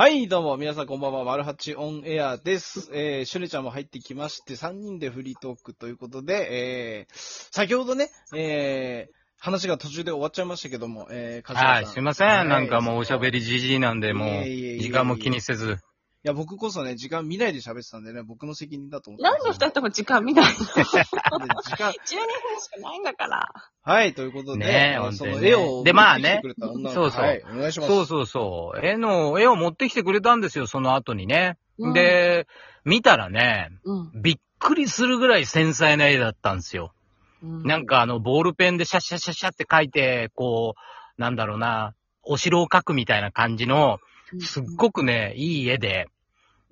はい、どうも、皆さんこんばんは、マルハチオンエアです。えー、シュネちゃんも入ってきまして、3人でフリートークということで、えー、先ほどね、えー、話が途中で終わっちゃいましたけども、えー、柏はい、すいません。はいなんかもうおしゃべりじじいなんで、もう、時間も気にせず。いや、僕こそね、時間見ないで喋ってたんでね、僕の責任だと思ってなんで二人とも時間見ないの ?12 で時間、分しかないんだから。はい、ということで、ねえあのその絵を、でまあね持ってきてくれた女の子そうそうはい、お願いします。そうそうそう。絵の、絵を持ってきてくれたんですよ、その後にね。うんで、見たらね、うん。びっくりするぐらい繊細な絵だったんですよ。うんなん、かあの、ボールペンでシャッシャッシャッシャって描いて、こう、なんだろうな、お城を描くみたいな感じの、すっごくね、いい絵で、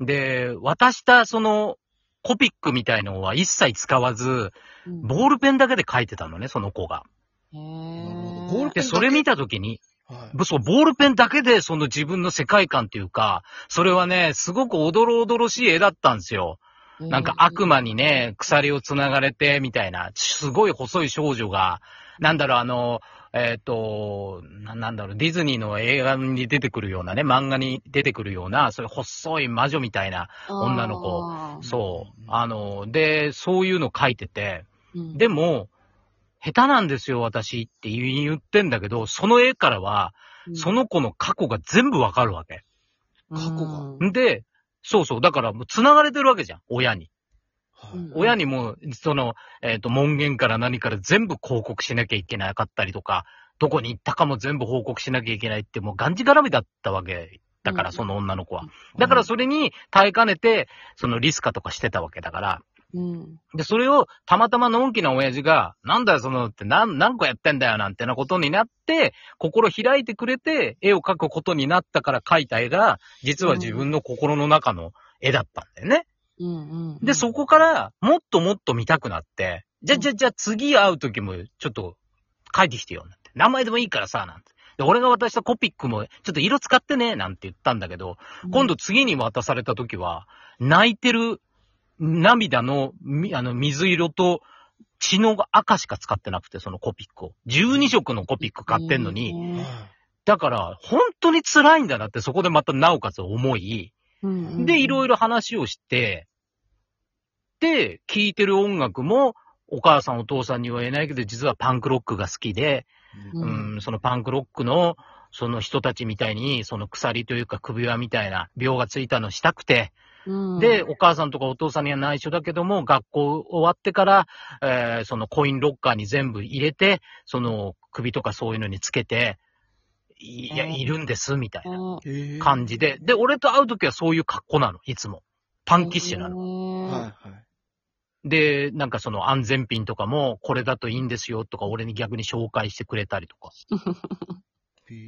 で、渡したその、コピックみたいのは一切使わず、うん、ボールペンだけで描いてたのね、その子が。へボールペンで、それ見たときに、はい。そう、ボールペンだけでその自分の世界観っていうか、それはね、すごくおどろおどろしい絵だったんですよ。なんか悪魔にね、鎖を繋がれて、みたいな、すごい細い少女が、なんだろう、あの、えっ、とな、なんだろう、ディズニーの映画に出てくるようなね、漫画に出てくるような、そういう細い魔女みたいな、女の子。そう、あの、で、そういうの書いてて、うん。でも、下手なんですよ、私って言ってんだけど、その絵からは、そ、の子の過去が全部わかるわけ。うん。過去が。で、そうそう、だからもう繋がれてるわけじゃん、親に。はいうん親にも、その、えっ、と、門限から何から全部報告しなきゃいけなかったりとか、どこに行ったかも全部報告しなきゃいけないって、もうがんじがらみだったわけだから、うんその女の子は。だからそれに耐えかねて、そのリスカとかしてたわけだから。うん。で、それをたまたまのんきな親父が、なんだよそのって何、何個やってんだよなんてなことになって、心開いてくれて、絵を描くことになったから描いた絵が、実は自分の心の中の絵だったんだよね。うんうん。で、そこから、もっともっと見たくなって、じゃ、じゃ、じゃ、次会う時も、ちょっと、書いてきてよ、なんて。名前でもいいからさ、なんて。で、俺が渡したコピックも、ちょっと色使ってね、なんて言ったんだけど、今度次に渡された時は、泣いてる涙の、みあの、水色と血の赤しか使ってなくて、そのコピックを。12色のコピック買ってんのに、に、だから、本当に辛いんだなって、そこでまたなおかつ思い、で、いろいろ、ろ話をして、で、聴いてる音楽も、お母さんお父さんには言えないけど、実はパンクロックが好きで、うん、そのパンクロックの、その人たちみたいに、その鎖というか首輪みたいな病がついたのしたくて、うんで、お母さんとかお父さんには内緒だけども、学校終わってから、えーそのコインロッカーに全部入れて、その首とかそういうのにつけて、いや、うんいるんです、みたいな感じで。で、俺と会うときはそういう格好なの、いつも。パンキッシュなの。のはいはい。で、なんかその安全ピンとかも、これだといいんですよとか、俺に逆に紹介してくれたりとか。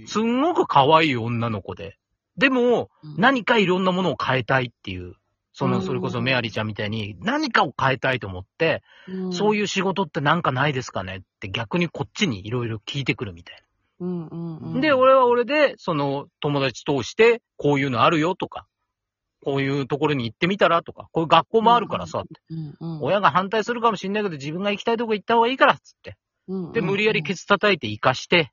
すんごく可愛い女の子で。でも、何かいろんなものを変えたいっていう。その、うんそれこそメアリーちゃんみたいに何かを変えたいと思って、そういう仕事ってなんかないですかねって逆にこっちにいろいろ聞いてくるみたいうん、うんうな。ん。で、俺は俺で、その友達通して、こういうのあるよとか、こういうところに行ってみたらとか、こういう学校もあるからさって。うん、うん、親が反対するかもしんないけど、自分が行きたいとこ行った方がいいから、つって。うん、で、無理やりケツ叩いて生かして、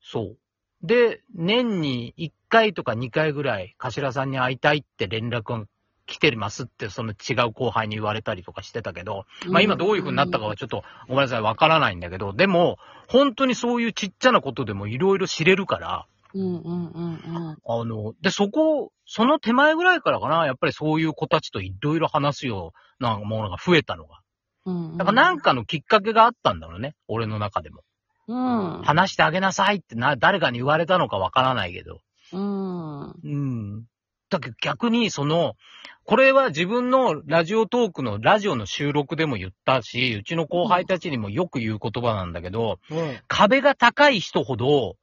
そう。で、年に1回とか2回ぐらい、頭さんに会いたいって連絡が来てますって、その違う後輩に言われたりとかしてたけど、まあ今どういう風になったかはちょっとごめんなさい、わからないんだけど、でも、本当にそういうちっちゃなことでもいろいろ知れるから、うん、うん、うん、うん。あの、で、そこ、その手前ぐらいからかな、やっぱりそういう子たちといろいろ話すようなものが増えたのが。うん。だからなんかのきっかけがあったんだろうね、俺の中でも。うん、話してあげなさいってな、誰かに言われたのかわからないけど。うん、うん。だけど逆にその、これは自分のラジオトークのラジオの収録でも言ったし、うちの後輩たちにもよく言う言葉なんだけど、はい壁が高い人ほど、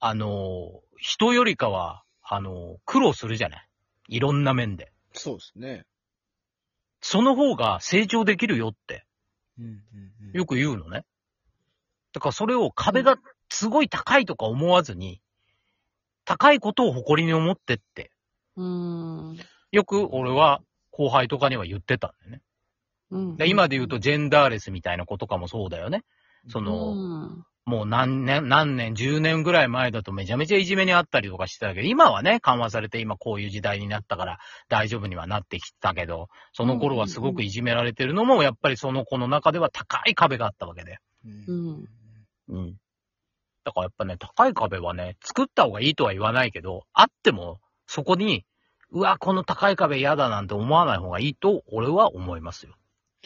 あの、人よりかは、あの、苦労するじゃない？いろんな面で。そうですね。その方が成長できるよって、うんうんうんよく言うのね。だからそれを壁がすごい高いとか思わずに、高いことを誇りに思ってって、うん。よく俺は後輩とかには言ってたんだよね。うん。で今で言うとジェンダーレスみたいな子とかもそうだよね。その、うん、もう何年、何年、10年ぐらい前だとめちゃめちゃいじめにあったりとかしてたけど、今はね、緩和されて今こういう時代になったから大丈夫にはなってきたけど、その頃はすごくいじめられてるのも、やっぱりその子の中では高い壁があったわけで。うん。うん。だからやっぱね、高い壁はね、作った方がいいとは言わないけど、あっても、そこに、うわ、この高い壁嫌だなんて思わない方がいいと、俺は思いますよ。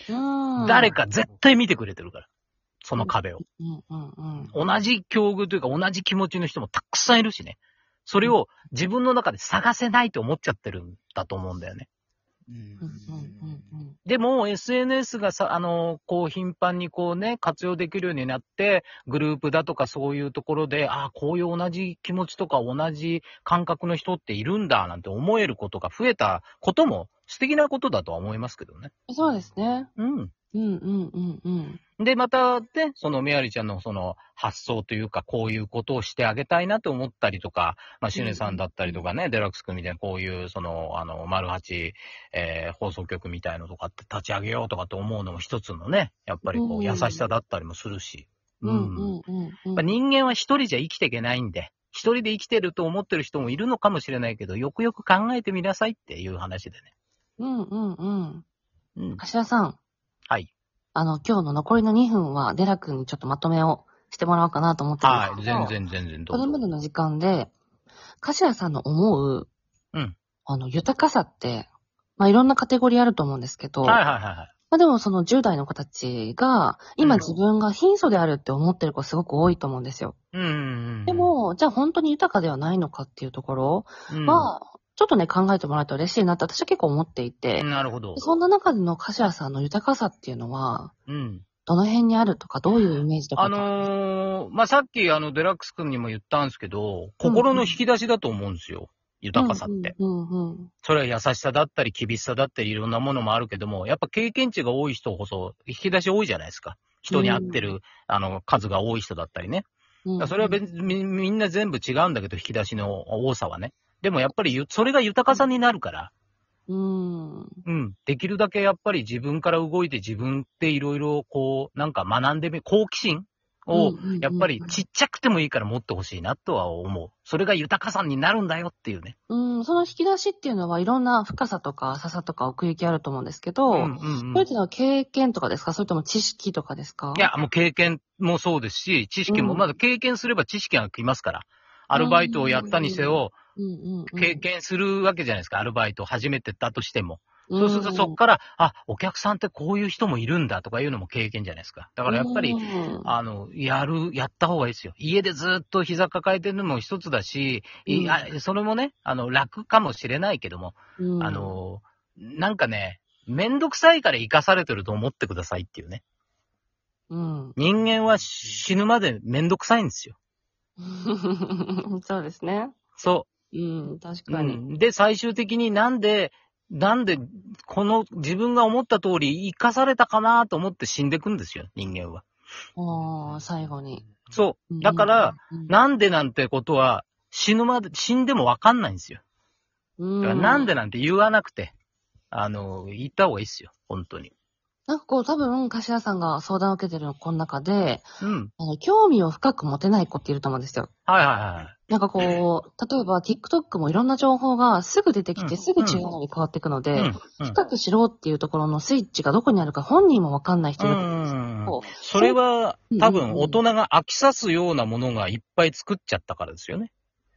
うん。誰か絶対見てくれてるから。その壁を。うんうんうん。同じ境遇というか同じ気持ちの人もたくさんいるしね。それを自分の中で探せないと思っちゃってるんだと思うんだよね。でも SNS がさ、あの、こう頻繁にこうね、活用できるようになって、グループだとかそういうところで、ああ、こういう同じ気持ちとか同じ感覚の人っているんだなんて思えることが増えたことも素敵なことだとは思いますけどね。うん。そうですね。うん。うんうんうんうん。で、またね、そのメアリちゃんのその発想というか、こういうことをしてあげたいなと思ったりとか、まあ、シュネさんだったりとかね、デラックス君みたいな、こういう、その、あの、丸八、えー放送局みたいのとかって立ち上げようとかって思うのも一つのね、やっぱりこうんう、優しさだったりもするし。うん人間は一人じゃ生きていけないんで、一人で生きてると思ってる人もいるのかもしれないけど、よくよく考えてみなさいっていう話でね。うんうんうん。うん。柏さん。はい。あの、今日の残りの2分は、デラ君にちょっとまとめをしてもらおうかなと思ってるんはい。ですけど。全然全然どうぞ。これまでの時間で、柏さんの思う、うんあの、豊かさって、まあ、いろんなカテゴリーあると思うんですけど、はいはいはいはい。まあ、でもその10代の子たちが、今うん自分が貧相であるって思ってる子すごく多いと思うんですよ。うんうんうん。で、も、じゃあ本当に豊かではないのかっていうところうん、は、ちょっとね、考えてもらえたら嬉しいなって私は結構思っていて、なるほど。そんな中での柏さんの豊かさっていうのは、うん。どの辺にあるとか、どういうイメージとか。あのー、まあ、さっきあの、デラックス君にも言ったんですけど、心の引き出しだと思うんですよ。豊かさって。うんうんうんそれは優しさだったり、厳しさだったり、いろんなものもあるけども、やっぱ経験値が多い人こそ、引き出し多いじゃないですか。人に合ってる、あの、数が多い人だったりね。うん。だからそれは別にみみんな全部違うんだけど、引き出しの多さはね。でもやっぱりゆ、それが豊かさになるから、うん。うん。できるだけやっぱり自分から動いて自分っていろいろこう、なんか学んでみ、好奇心をやっぱりちっちゃくてもいいから持ってほしいなとは思う。それが豊かさになるんだよっていうね。うん、その引き出しっていうのはいろんな深さとか浅さとか奥行きあると思うんですけど、うんうんうんそれっていうのは経験とかですか？それとも知識とかですか？いや、もう経験もそうですし、知識も、うんまだ経験すれば知識が来ますから。アルバイトをやったにせよ、経験するわけじゃないですか。アルバイトを始めてたとしても。うん、そうするとそっから、あ、お客さんってこういう人もいるんだとかいうのも経験じゃないですか。だからやっぱり、うんあの、やる、やった方がいいですよ。家でずっと膝抱えてるのも一つだし、いやそれもね、あの、楽かもしれないけども、うんあ、の、なんかね、めんどくさいから生かされてると思ってくださいっていうね。うん。人間は死ぬまでめんどくさいんですよ。そうですね。そうん、確う。かに。うんで、最終的になんで、なんで、この自分が思った通り生かされたかなと思って死んでくんですよ、人間は。ああ、最後に。そう。だから、、うん、なんでなんてことは死ぬまで、死んでもわかんないんですよ。うだからなんでなんて言わなくて、あの、言った方がいいっすよ。本当に。なんかこう、多分、柏さんが相談を受けてるこの中で、うん。あの、興味を深く持てない子っていると思うんですよ。はいはいはい。なんかこう、例えば TikTok もいろんな情報がすぐ出てきて、うんすぐ違うのに変わっていくので、うん。うん深く知ろうっていうところのスイッチがどこにあるか本人もわかんない人いると思うんですうんよ。それはうん多分大人が飽きさすようなものがいっぱい作っちゃったからですよね。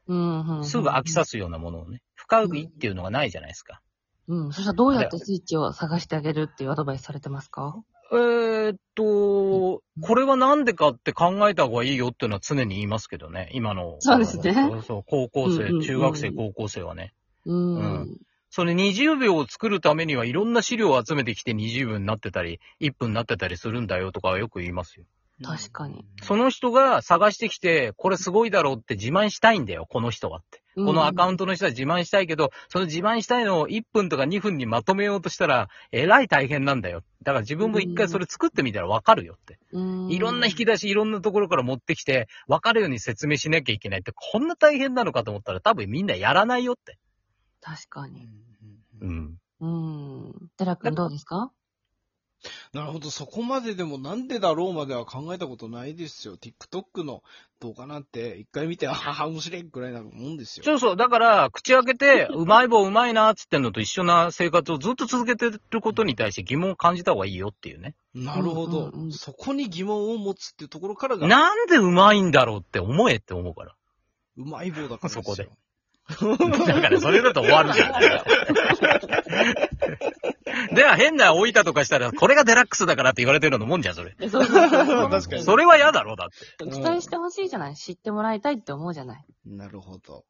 うんうんすぐ飽きさすようなものをね。深いっていうのがないじゃないですか。うん。そしたらどうやってスイッチを探してあげるっていうアドバイスされてますか？えーっと、これはなんでかって考えた方がいいよっていうのは常に言いますけどね。今の。そうですねそうそう、高校生、うんうんうん中学生、高校生はね。うん。うんそれ20秒を作るためにはいろんな資料を集めてきて20秒になってたり、1分になってたりするんだよとかはよく言いますよ。確かに。その人が探してきて、これすごいだろうって自慢したいんだよ、この人はって。このアカウントの人は自慢したいけど、その自慢したいのを1分とか2分にまとめようとしたら、えらい大変なんだよ。だから自分も一回それ作ってみたらわかるよって。うん、いろんな引き出し、いろんなところから持ってきて、わかるように説明しなきゃいけないって、こんな大変なのかと思ったら多分みんなやらないよって。確かに。うん。うん。寺くんどうですか？なるほど、そこまででもなんでだろうまでは考えたことないですよ。TikTok の動画なんて一回見て、あはは、面白いくらいなもんですよ。そうそう。だから、口開けて、うまい棒うまいなっつってんのと一緒な生活をずっと続けてることに対して疑問を感じた方がいいよっていうね。なるほど、うんうんうんそこに疑問を持つっていうところからが、なんでうまいんだろうって思えって思うから。うまい棒だから。そこで。だからそれだと終わるじゃん。では変な置いたとかしたら、これがデラックスだからって言われてるようなもんじゃん、それ。えそうそうそうそう確かにそれは嫌だろ、だって。期待してほしいじゃない知ってもらいたいって思うじゃないなるほど。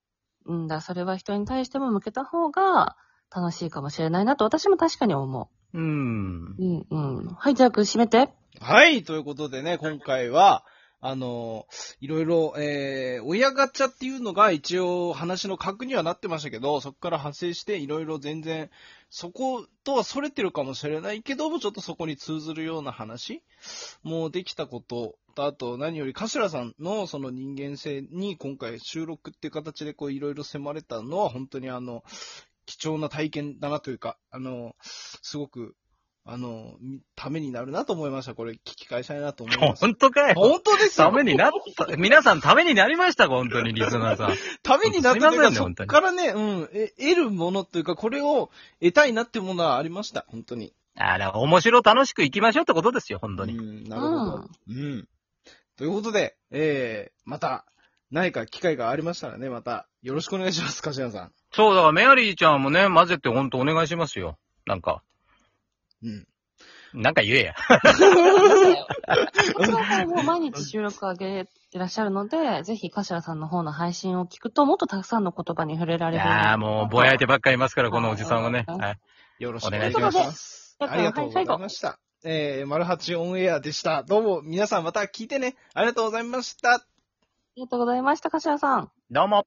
うんだ、それは人に対しても向けた方が楽しいかもしれないなと私も確かに思うーん。う。うんうん。はい、じゃあ、閉めて。はい、ということでね、今回は、あの、いろいろ、えー、親ガチャっていうのが一応話の核にはなってましたけど、そこから派生していろいろ全然、そことは逸れてるかもしれないけども、ちょっとそこに通ずるような話もできたことと、あと何より頭さんのその人間性に今回収録っていう形でこういろいろ迫れたのは本当にあの、貴重な体験だなというか、あの、すごく、あの、みためになるなと思いました。これ聞き返したいなと思います。本当かよ。本当ですよためになった、皆さんためになりましたか？本当に、リスナーさん。ためになったというか、ませんね本当にからね、うん、え得るものというか、これを得たいなっていうものはありました。本当に。あら、面白楽しく行きましょうってことですよ、本当に。うん、なるほど。うん。ということで、えー、また、何か機会がありましたらね、また、よろしくお願いします、かしらさん。そう、だからメアリーちゃんもね、混ぜて本当お願いしますよ。なんか、うん。なんか言えや。この回も毎日収録上げてらっしゃるので、ぜひ、柏さんの方の配信を聞くと、もっとたくさんの言葉に触れらいれる。やーもう、ぼやいてばっかりいますから、このおじさんはね。はい。よろしくお願いしお願いしま。ますありがとうございました。えー、マルハチオンエアでした。どうも、皆さんまた聞いてね。ありがとうございました。ありがとうございました、柏さん。どうも。